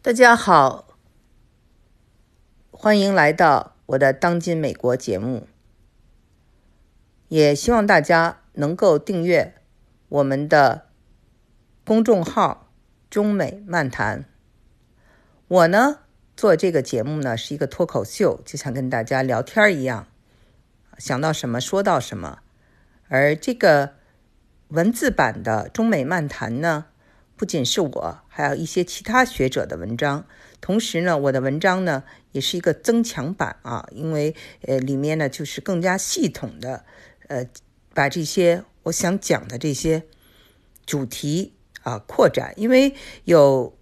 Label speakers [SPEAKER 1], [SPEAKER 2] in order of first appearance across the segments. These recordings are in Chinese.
[SPEAKER 1] 大家好，欢迎来到我的《当今美国》节目。也希望大家能够订阅我们的公众号“中美漫谈”。我呢做这个节目呢是一个脱口秀，就像跟大家聊天一样，想到什么说到什么。而这个文字版的“中美漫谈”呢。不仅是我，还有一些其他学者的文章。同时呢，我的文章呢也是一个增强版啊，因为呃里面呢就是更加系统的，呃把这些我想讲的这些主题啊扩展。因为有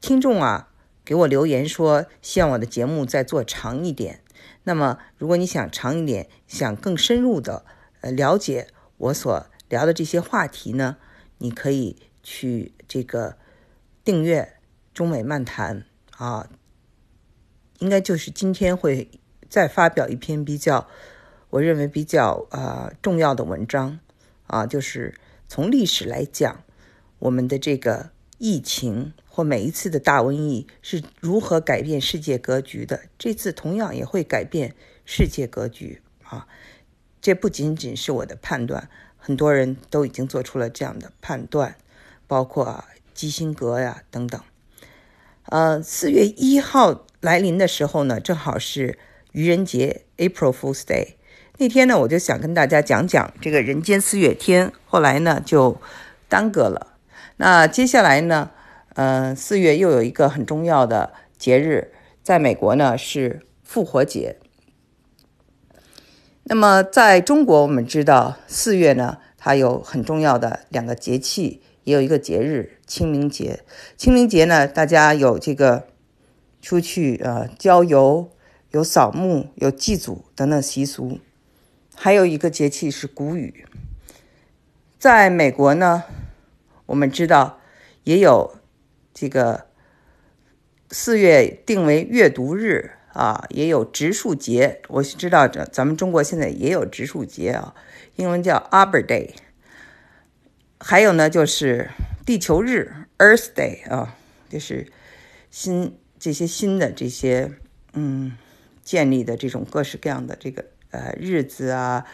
[SPEAKER 1] 听众啊给我留言说，希望我的节目再做长一点。那么如果你想长一点，想更深入的呃了解我所聊的这些话题呢，你可以。去这个订阅中美漫谈啊，应该就是今天会再发表一篇比较，我认为比较啊重要的文章啊，就是从历史来讲，我们的这个疫情或每一次的大瘟疫是如何改变世界格局的。这次同样也会改变世界格局啊，这不仅仅是我的判断，很多人都已经做出了这样的判断。包括基辛格呀等等，呃，四月一号来临的时候呢，正好是愚人节 （April Fool's Day）。那天呢，我就想跟大家讲讲这个人间四月天，后来呢就耽搁了。那接下来呢，呃，四月又有一个很重要的节日，在美国呢是复活节。那么在中国，我们知道四月呢，它有很重要的两个节气。也有一个节日清明节，清明节呢，大家有这个出去呃郊游、有扫墓、有祭祖等等习俗。还有一个节气是谷雨。在美国呢，我们知道也有这个四月定为阅读日啊，也有植树节。我知道这咱们中国现在也有植树节啊，英文叫 Arbor Day。还有呢，就是地球日 （Earth Day） 啊，就是新这些新的这些嗯建立的这种各式各样的这个呃日子啊，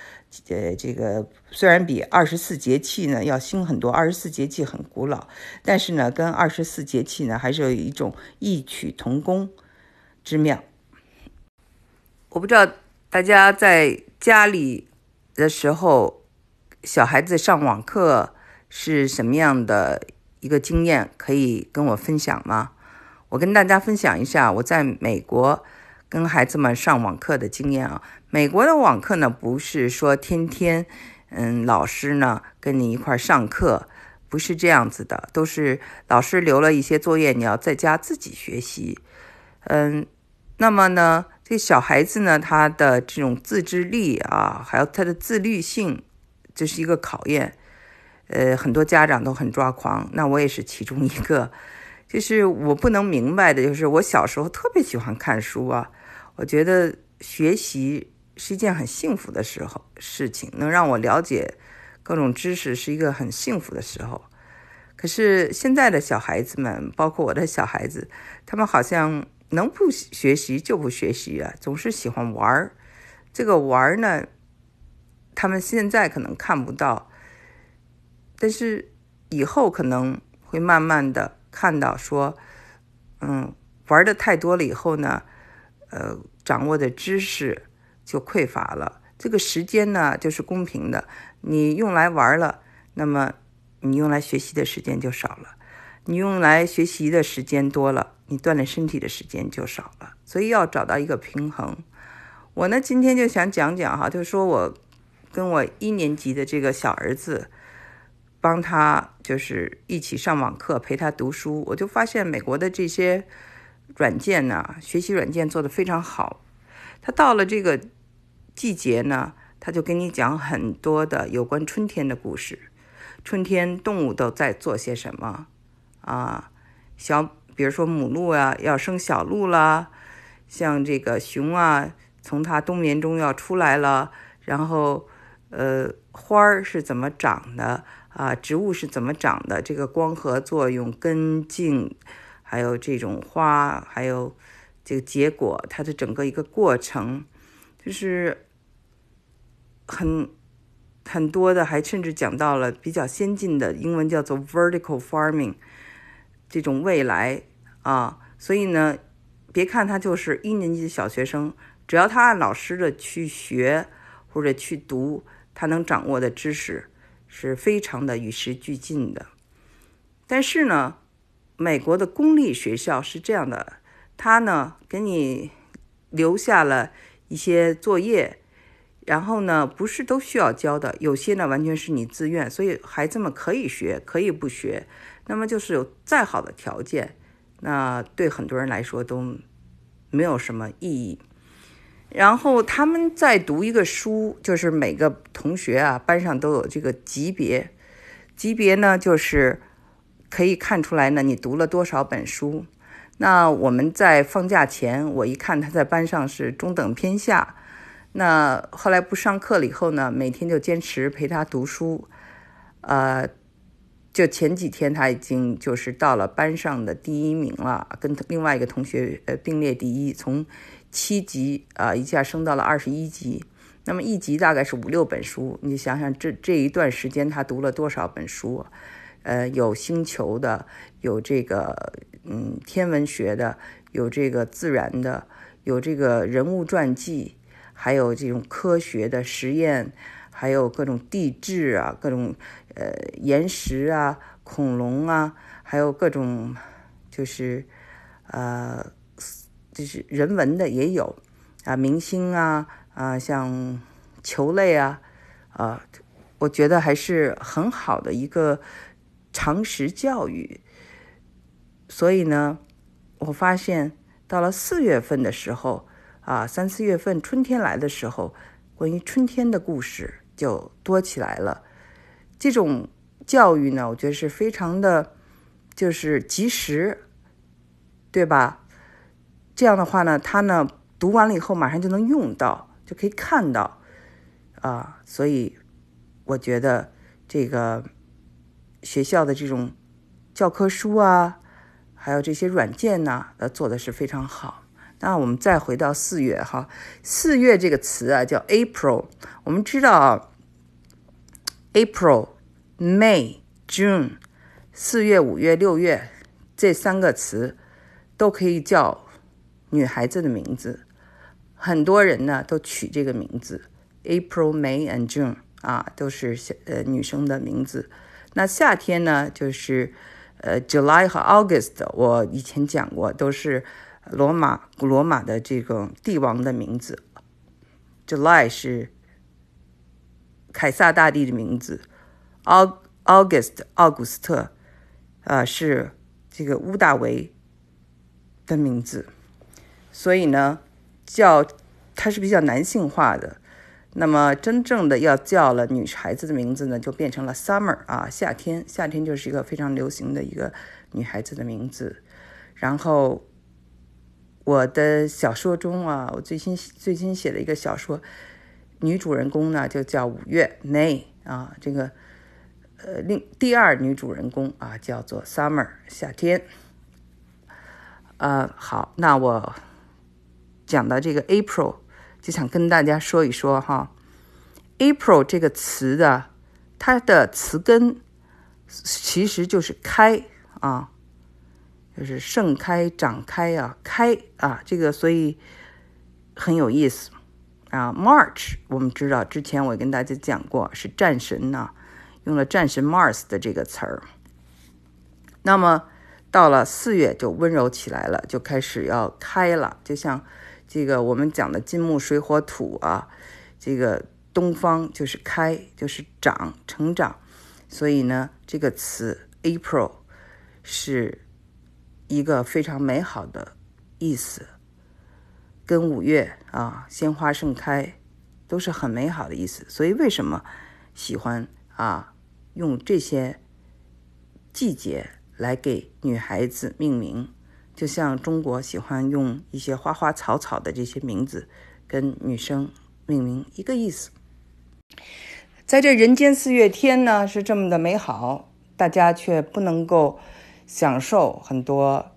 [SPEAKER 1] 呃，这个虽然比二十四节气呢要新很多，二十四节气很古老，但是呢，跟二十四节气呢还是有一种异曲同工之妙。我不知道大家在家里的时候，小孩子上网课。是什么样的一个经验可以跟我分享吗？我跟大家分享一下我在美国跟孩子们上网课的经验啊。美国的网课呢，不是说天天，嗯，老师呢跟你一块上课，不是这样子的，都是老师留了一些作业，你要在家自己学习。嗯，那么呢，这小孩子呢，他的这种自制力啊，还有他的自律性，这是一个考验。呃，很多家长都很抓狂，那我也是其中一个。就是我不能明白的，就是我小时候特别喜欢看书啊，我觉得学习是一件很幸福的时候事情，能让我了解各种知识是一个很幸福的时候。可是现在的小孩子们，包括我的小孩子，他们好像能不学习就不学习啊，总是喜欢玩儿。这个玩儿呢，他们现在可能看不到。但是以后可能会慢慢的看到说，嗯，玩的太多了以后呢，呃，掌握的知识就匮乏了。这个时间呢，就是公平的，你用来玩了，那么你用来学习的时间就少了；你用来学习的时间多了，你锻炼身体的时间就少了。所以要找到一个平衡。我呢，今天就想讲讲哈，就是说我跟我一年级的这个小儿子。帮他就是一起上网课，陪他读书，我就发现美国的这些软件呢，学习软件做得非常好。他到了这个季节呢，他就跟你讲很多的有关春天的故事。春天动物都在做些什么啊？小，比如说母鹿啊，要生小鹿啦；像这个熊啊，从它冬眠中要出来了。然后，呃，花儿是怎么长的？啊，植物是怎么长的？这个光合作用、根茎，还有这种花，还有这个结果，它的整个一个过程，就是很很多的，还甚至讲到了比较先进的英文叫做 vertical farming 这种未来啊。所以呢，别看他就是一年级的小学生，只要他按老师的去学或者去读，他能掌握的知识是非常的与时俱进的。但是呢，美国的公立学校是这样的，他呢给你留下了一些作业，然后呢不是都需要交的，有些呢完全是你自愿，所以孩子们可以学，可以不学。那么就是有再好的条件。那对很多人来说都没有什么意义。然后他们在读一个书，就是每个同学啊，班上都有这个级别，级别呢就是可以看出来呢你读了多少本书。那我们在放假前，我一看他在班上是中等偏下。那后来不上课了以后呢，每天就坚持陪他读书，呃。就前几天他已经就是到了班上的第一名了，跟另外一个同学呃并列第一，从七级啊一下升到了二十一级。那么一级大概是五六本书，你想想这这一段时间他读了多少本书？呃，有星球的，有这个嗯天文学的，有这个自然的，有这个人物传记，还有这种科学的实验。还有各种地质啊，各种呃岩石啊，恐龙啊，还有各种就是呃就是人文的也有啊，明星啊啊，像球类啊啊，我觉得还是很好的一个常识教育。所以呢，我发现到了四月份的时候啊，三四月份春天来的时候，关于春天的故事。就多起来了。这种教育呢，我觉得是非常的，就是及时，对吧？这样的话呢，他呢读完了以后马上就能用到，就可以看到啊。所以我觉得这个学校的这种教科书啊，还有这些软件呢，呃，做的是非常好。那我们再回到四月哈，四月这个词啊叫 April。我们知道，April、May、June，四月、五月、六月这三个词都可以叫女孩子的名字。很多人呢都取这个名字，April、May and June 啊，都是呃女生的名字。那夏天呢就是呃 July 和 August，我以前讲过都是。罗马古罗马的这个帝王的名字，July 是凯撒大帝的名字，Aug August 奥古斯特，呃是这个屋大维的名字，所以呢叫它是比较男性化的。那么真正的要叫了女孩子的名字呢，就变成了 Summer 啊，夏天，夏天就是一个非常流行的一个女孩子的名字，然后。我的小说中啊，我最新最新写的一个小说，女主人公呢就叫五月 May 啊，这个呃另第二女主人公啊叫做 Summer 夏天。呃，好，那我讲到这个 April，就想跟大家说一说哈，April 这个词的它的词根其实就是开啊。就是盛开、长开啊，开啊，这个所以很有意思啊。March，我们知道之前我跟大家讲过是战神呢，用了战神 Mars 的这个词儿。那么到了四月就温柔起来了，就开始要开了，就像这个我们讲的金木水火土啊，这个东方就是开，就是长、成长。所以呢，这个词 April 是。一个非常美好的意思，跟五月啊鲜花盛开都是很美好的意思。所以为什么喜欢啊用这些季节来给女孩子命名？就像中国喜欢用一些花花草草的这些名字跟女生命名一个意思。在这人间四月天呢，是这么的美好，大家却不能够。享受很多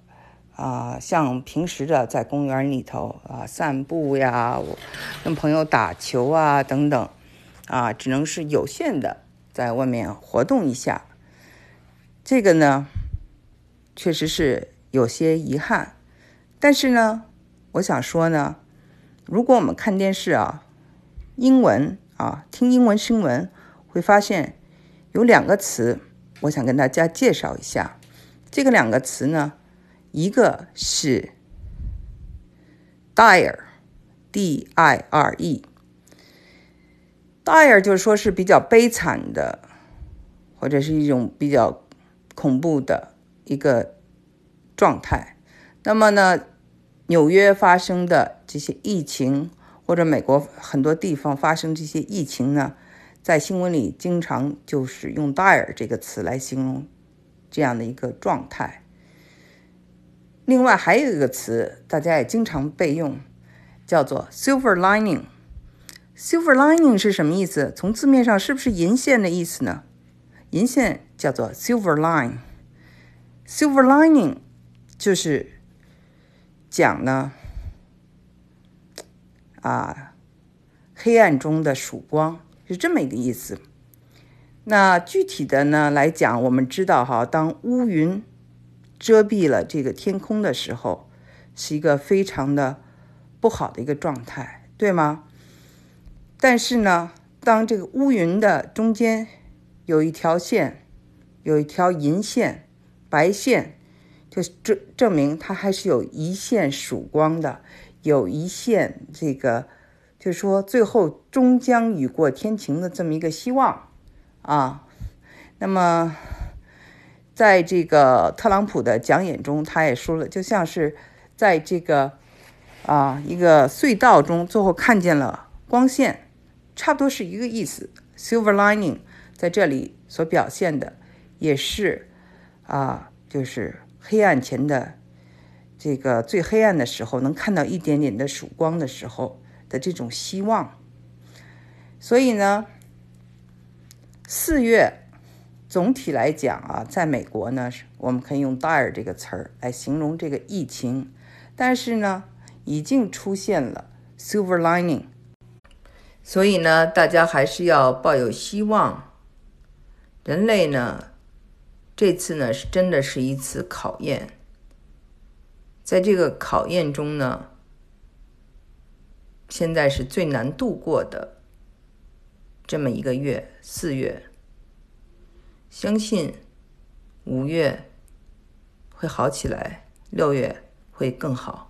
[SPEAKER 1] 啊，像平时的在公园里头啊散步呀，跟朋友打球啊等等，啊，只能是有限的在外面活动一下。这个呢，确实是有些遗憾。但是呢，我想说呢，如果我们看电视啊，英文啊，听英文新闻，会发现有两个词，我想跟大家介绍一下。这个两个词呢，一个是 dire，D-I-R-E，dire 就是说是比较悲惨的，或者是一种比较恐怖的一个状态。那么呢，纽约发生的这些疫情，或者美国很多地方发生这些疫情呢，在新闻里经常就是用 dire 这个词来形容这样的一个状态。另外还有一个词，大家也经常备用，叫做 silver lining。silver lining 是什么意思？从字面上是不是银线的意思呢？银线叫做 silver line。silver lining 就是讲呢，啊，黑暗中的曙光是这么一个意思。那具体的呢来讲，我们知道哈，当乌云遮蔽了这个天空的时候，是一个非常的不好的一个状态，对吗？但是呢，当这个乌云的中间有一条线，有一条银线、白线。就证证明他还是有一线曙光的，有一线这个，就是说最后终将雨过天晴的这么一个希望啊。那么，在这个特朗普的讲演中，他也说了，就像是在这个啊一个隧道中，最后看见了光线，差不多是一个意思。Silver lining 在这里所表现的也是啊，就是。黑暗前的这个最黑暗的时候，能看到一点点的曙光的时候的这种希望。所以呢，四月总体来讲啊，在美国呢，我们可以用 “dire” 这个词儿来形容这个疫情，但是呢，已经出现了 “silver lining”。所以呢，大家还是要抱有希望。人类呢？这次呢，是真的是一次考验。在这个考验中呢，现在是最难度过的这么一个月，四月。相信五月会好起来，六月会更好。